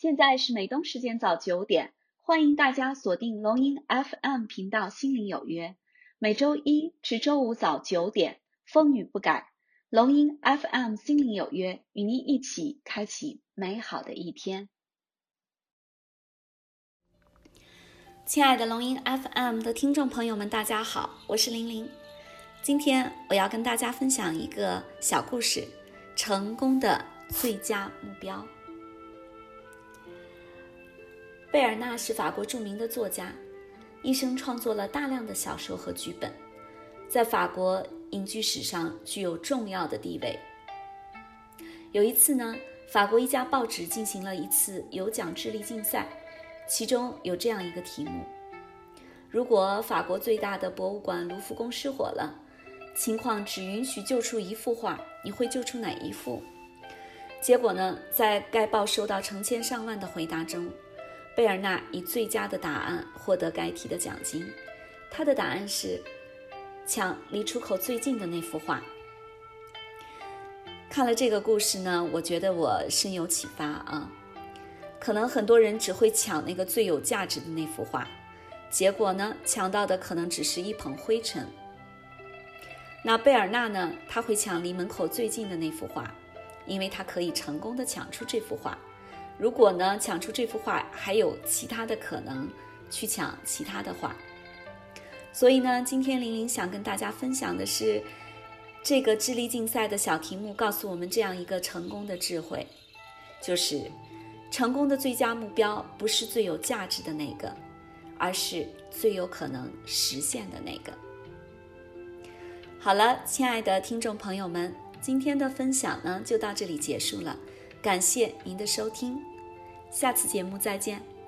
现在是美东时间早九点，欢迎大家锁定龙音 FM 频道《心灵有约》，每周一至周五早九点，风雨不改。龙音 FM《心灵有约》与您一起开启美好的一天。亲爱的龙音 FM 的听众朋友们，大家好，我是玲玲。今天我要跟大家分享一个小故事：成功的最佳目标。贝尔纳是法国著名的作家，一生创作了大量的小说和剧本，在法国影剧史上具有重要的地位。有一次呢，法国一家报纸进行了一次有奖智力竞赛，其中有这样一个题目：如果法国最大的博物馆卢浮宫失火了，情况只允许救出一幅画，你会救出哪一幅？结果呢，在该报收到成千上万的回答中。贝尔纳以最佳的答案获得该题的奖金。他的答案是抢离出口最近的那幅画。看了这个故事呢，我觉得我深有启发啊。可能很多人只会抢那个最有价值的那幅画，结果呢，抢到的可能只是一捧灰尘。那贝尔纳呢，他会抢离门口最近的那幅画，因为他可以成功的抢出这幅画。如果呢，抢出这幅画，还有其他的可能去抢其他的画。所以呢，今天玲玲想跟大家分享的是，这个智力竞赛的小题目告诉我们这样一个成功的智慧，就是成功的最佳目标不是最有价值的那个，而是最有可能实现的那个。好了，亲爱的听众朋友们，今天的分享呢就到这里结束了，感谢您的收听。下次节目再见。